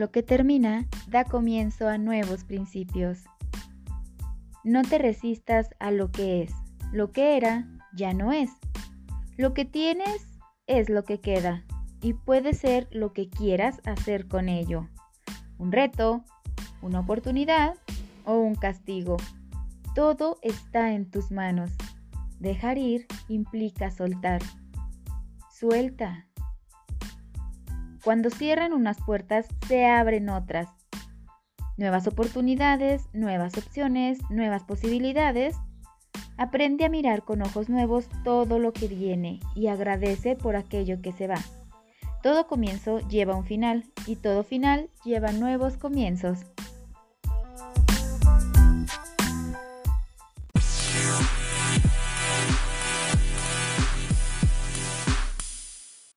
Lo que termina da comienzo a nuevos principios. No te resistas a lo que es. Lo que era ya no es. Lo que tienes es lo que queda y puede ser lo que quieras hacer con ello. Un reto, una oportunidad o un castigo. Todo está en tus manos. Dejar ir implica soltar. Suelta. Cuando cierran unas puertas, se abren otras. Nuevas oportunidades, nuevas opciones, nuevas posibilidades. Aprende a mirar con ojos nuevos todo lo que viene y agradece por aquello que se va. Todo comienzo lleva un final y todo final lleva nuevos comienzos.